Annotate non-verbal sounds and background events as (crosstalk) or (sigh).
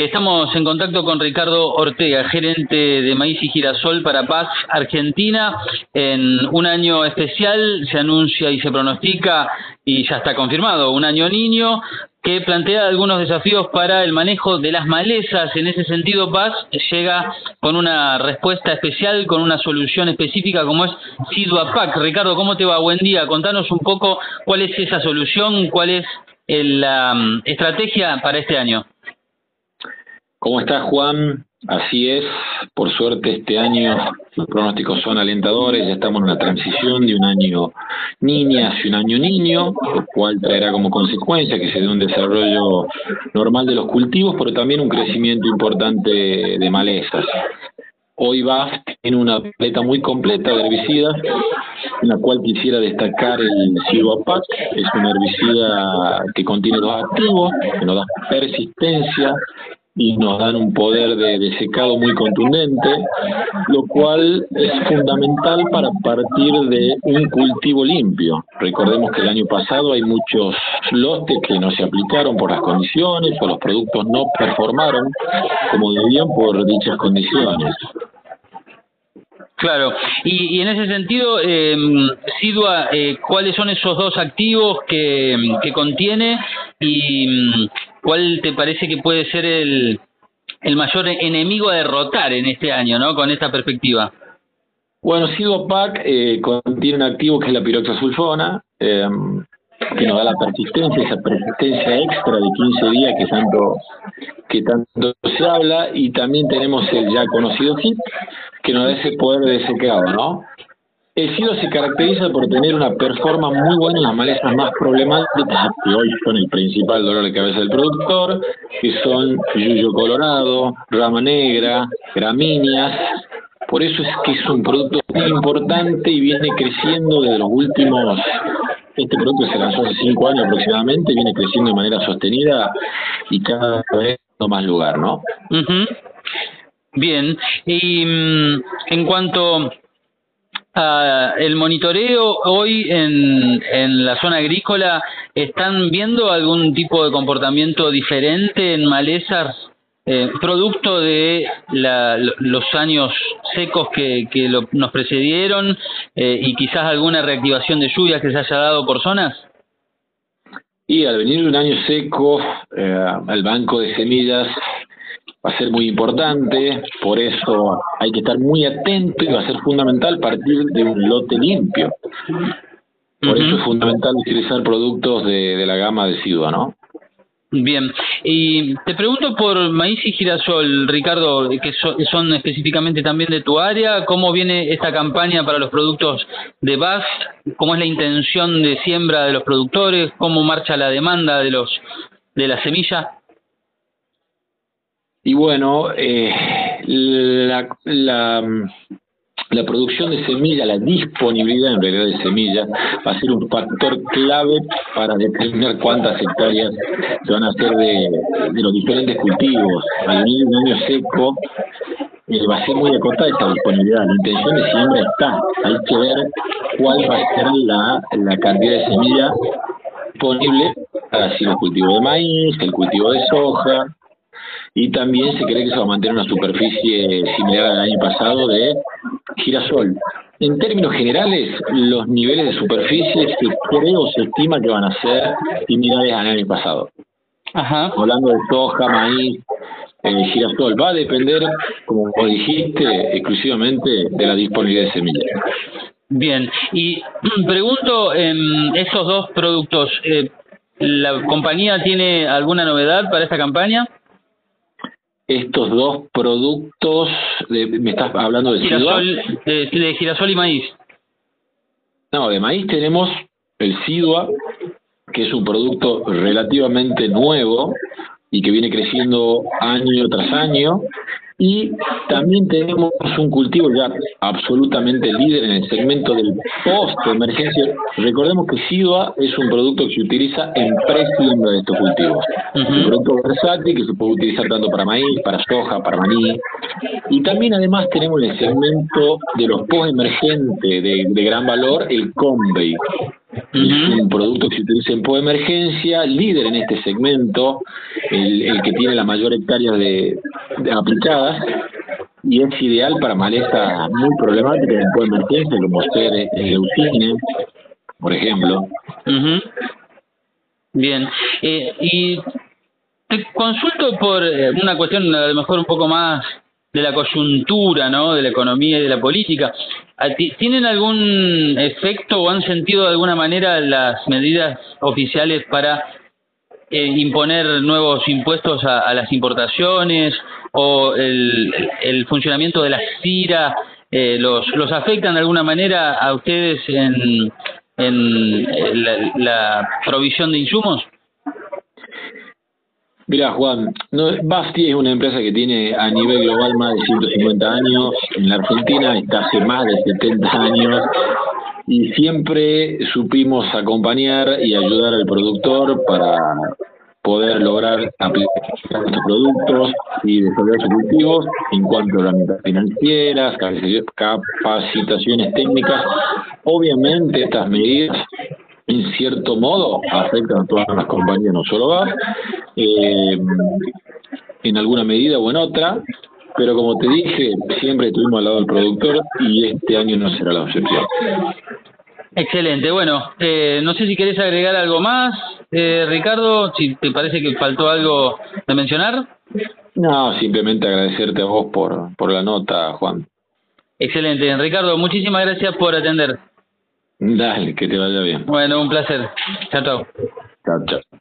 Estamos en contacto con Ricardo Ortega, gerente de maíz y girasol para Paz Argentina. En un año especial se anuncia y se pronostica, y ya está confirmado, un año niño que plantea algunos desafíos para el manejo de las malezas. En ese sentido, Paz llega con una respuesta especial, con una solución específica como es Sidua Ricardo, ¿cómo te va? Buen día. Contanos un poco cuál es esa solución, cuál es la mm, estrategia para este año. ¿Cómo estás, Juan? Así es, por suerte este año los pronósticos son alentadores, ya estamos en una transición de un año niña hacia un año niño, lo cual traerá como consecuencia que se dé un desarrollo normal de los cultivos, pero también un crecimiento importante de malezas. Hoy BAF tiene una paleta muy completa de herbicidas, en la cual quisiera destacar el Silvapac, es un herbicida que contiene dos activos, que nos da persistencia, y nos dan un poder de, secado muy contundente, lo cual es fundamental para partir de un cultivo limpio. Recordemos que el año pasado hay muchos lotes que no se aplicaron por las condiciones o los productos no performaron como debían por dichas condiciones. Claro, y, en ese sentido, eh, Sidua, eh, ¿cuáles son esos dos activos que, que contiene y cuál te parece que puede ser el, el mayor enemigo a derrotar en este año, ¿no? Con esta perspectiva. Bueno, Sidua Pack eh, contiene un activo que es la piroxasulfona, eh, que nos da la persistencia, esa persistencia extra de 15 días que tanto que tanto se habla, y también tenemos el ya conocido HIT, que nos da ese poder de secado, ¿no? El SIDO se caracteriza por tener una performance muy buena en las malezas más problemáticas, que hoy son el principal dolor de cabeza del productor, que son yuyo colorado, rama negra, gramíneas. Por eso es que es un producto muy importante y viene creciendo desde los últimos este producto se lanzó hace cinco años aproximadamente, viene creciendo de manera sostenida y cada vez más lugar, ¿no? Bien, y mm, en cuanto a el monitoreo hoy en, en la zona agrícola, ¿están viendo algún tipo de comportamiento diferente en malezas eh, producto de la, los años secos que, que nos precedieron eh, y quizás alguna reactivación de lluvias que se haya dado por zonas? Y al venir un año seco, eh, el banco de semillas va a ser muy importante, por eso hay que estar muy atento y va a ser fundamental partir de un lote limpio. Por eso es fundamental utilizar productos de, de la gama de Sidua, ¿no? Bien, y te pregunto por maíz y girasol, Ricardo, que son específicamente también de tu área, ¿cómo viene esta campaña para los productos de BAS? ¿Cómo es la intención de siembra de los productores? ¿Cómo marcha la demanda de los de la semilla? Y bueno, eh, la, la la producción de semilla, la disponibilidad en realidad de semilla, va a ser un factor clave para determinar cuántas hectáreas se van a hacer de, los diferentes cultivos. Al venir un año seco, eh, va a ser muy acotada esa disponibilidad. La intención de siembra está. Hay que ver cuál va a ser la, la cantidad de semilla disponible para si el cultivo de maíz, el cultivo de soja, y también se cree que se va a mantener una superficie similar al año pasado de girasol. En términos generales, los niveles de superficie se creo se estima que van a ser similares al año pasado. Ajá. Hablando de soja, maíz, eh, girasol, va a depender, como dijiste, exclusivamente de la disponibilidad de semillas. Bien, y (clears throat) pregunto, en estos dos productos, eh, ¿la compañía tiene alguna novedad para esta campaña? Estos dos productos, de, ¿me estás hablando de girasol, de, girasol y maíz? No, de maíz tenemos el Sidua, que es un producto relativamente nuevo y que viene creciendo año tras año y también tenemos un cultivo ya absolutamente líder en el segmento del post-emergencia. Recordemos que SIDA es un producto que se utiliza en pre-siembra de estos cultivos. Un producto versátil que se puede utilizar tanto para maíz, para soja, para maní. Y también además tenemos el segmento de los post-emergentes de, gran valor, el Convey Un producto que se utiliza en emergencia, líder en este segmento, el, el que tiene la mayor hectárea de, aplicadas y es ideal para malezas muy problemáticas en emergencia, como ser el eh, leucine, por ejemplo. Bien, eh, y te consulto por eh, una cuestión a lo mejor un poco más de la coyuntura, ¿no? De la economía y de la política. ¿Tienen algún efecto o han sentido de alguna manera las medidas oficiales para eh, imponer nuevos impuestos a, las importaciones o el, funcionamiento de la CIRA? Eh, los, ¿Los afectan de alguna manera a ustedes en, en la, la provisión de insumos? Mira, Juan, no, Basti es una empresa que tiene a nivel global más de 150 años. En la Argentina está hace más de 70 años y siempre supimos acompañar y ayudar al productor para poder lograr aplicar nuestros productos y desarrollar sus cultivos en cuanto a herramientas financieras, capacitaciones técnicas. Obviamente estas medidas en cierto modo afectan a todas las compañías, no solo va eh, en alguna medida o en otra, pero como te dije, siempre estuvimos al lado del productor y este año no será la excepción. Excelente, bueno, eh, no sé si querés agregar algo más, eh, Ricardo, si te parece que faltó algo de mencionar. No, simplemente agradecerte a vos por, por la nota, Juan. Excelente, Ricardo, muchísimas gracias por atender. Dale, que te vaya bien. Bueno, un placer. Chao, chao. Chao, chao.